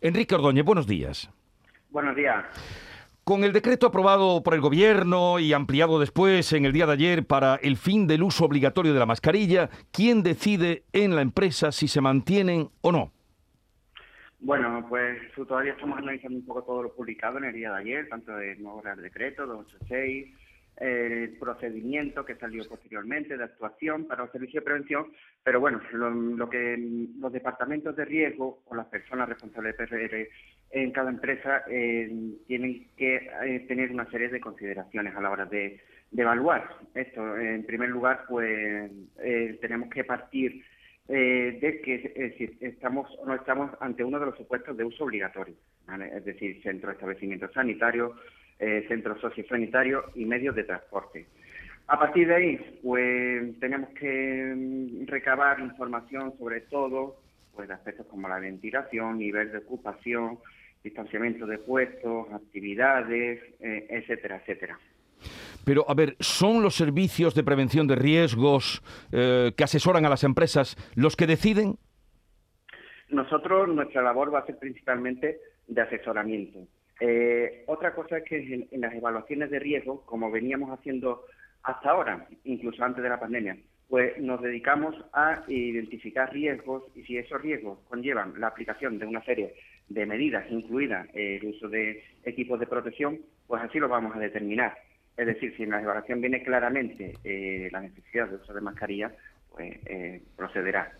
Enrique Ordóñez, buenos días. Buenos días. Con el decreto aprobado por el Gobierno y ampliado después en el día de ayer para el fin del uso obligatorio de la mascarilla, ¿quién decide en la empresa si se mantienen o no? Bueno, pues todavía estamos analizando un poco todo lo publicado en el día de ayer, tanto el nuevo Real Decreto 286, el procedimiento que salió posteriormente de actuación para el servicio de prevención, pero bueno, lo, que los departamentos de riesgo o las personas responsables de PRR en cada empresa eh, tienen que eh, tener una serie de consideraciones a la hora de, evaluar esto. En primer lugar, pues eh, tenemos que partir de que estamos o no estamos ante uno de los supuestos de uso obligatorio, es decir, centro de establecimientos sanitarios, eh, centros sociosanitarios y medios de transporte. A partir de ahí, pues tenemos que mm, recabar información sobre todo pues, de aspectos como la ventilación, nivel de ocupación, distanciamiento de puestos, actividades, eh, etcétera, etcétera. Pero, a ver, ¿son los servicios de prevención de riesgos eh, que asesoran a las empresas los que deciden? Nosotros, nuestra labor va a ser principalmente de asesoramiento. Eh, otra cosa es que en, las evaluaciones de riesgo, como veníamos haciendo hasta ahora, incluso antes de la pandemia, pues nos dedicamos a identificar riesgos y si esos riesgos conllevan la aplicación de una serie de medidas, incluida el uso de equipos de protección, pues así lo vamos a determinar. Es decir, si en la evaluación viene claramente eh, la necesidad de uso de mascarilla, pues eh, procederá.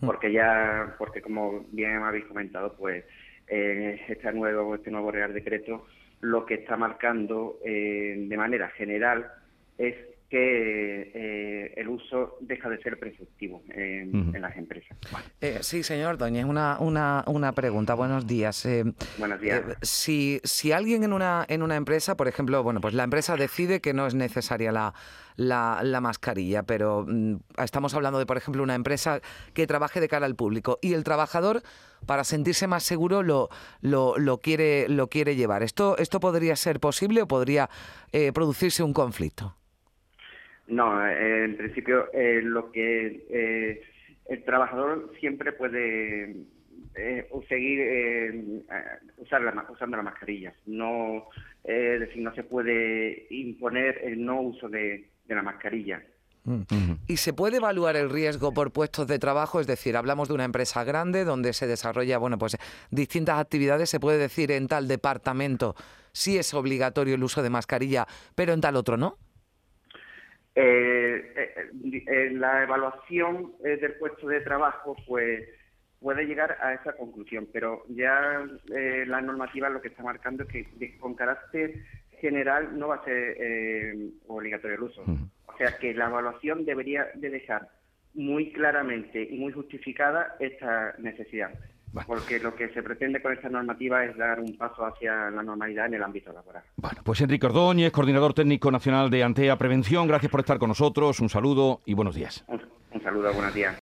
Mm. Porque ya, porque como bien habéis comentado, pues eh, este nuevo este nuevo Real Decreto lo que está marcando eh, de manera general es que eh, el uso deja de ser preceptivo en, las empresas. Eh, sí, señor Doñez, una, una, una pregunta. Buenos días. Buenos días. si, si alguien en una, en una empresa, por ejemplo, bueno, pues la empresa decide que no es necesaria la, la, la mascarilla, pero mm, estamos hablando de, por ejemplo, una empresa que trabaje de cara al público y el trabajador para sentirse más seguro lo, lo, lo, quiere, lo quiere llevar. ¿Esto, ¿Esto podría ser posible o podría eh, producirse un conflicto? No, eh, en principio eh, lo que el trabajador siempre puede seguir usar la, usando la mascarilla. No, es decir, no se puede imponer el no uso de la mascarilla. Mm. ¿Y se puede evaluar el riesgo por puestos de trabajo? Es decir, hablamos de una empresa grande donde se desarrolla, bueno, pues distintas actividades. Se puede decir en tal departamento si es obligatorio el uso de mascarilla, pero en tal otro no. Eh, eh, eh la evaluación eh, del puesto de trabajo, pues puede llegar a esa conclusión, pero ya la normativa lo que está marcando es que con carácter general no va a ser obligatorio el uso. O sea que la evaluación debería de dejar muy claramente y muy justificada esta necesidad. Porque lo que se pretende con esta normativa es dar un paso hacia la normalidad en el ámbito laboral. Bueno, pues Enrique Ordóñez, coordinador técnico nacional de Antea Prevención, gracias por estar con nosotros, un saludo y buenos días. Un, un saludo, buenos días.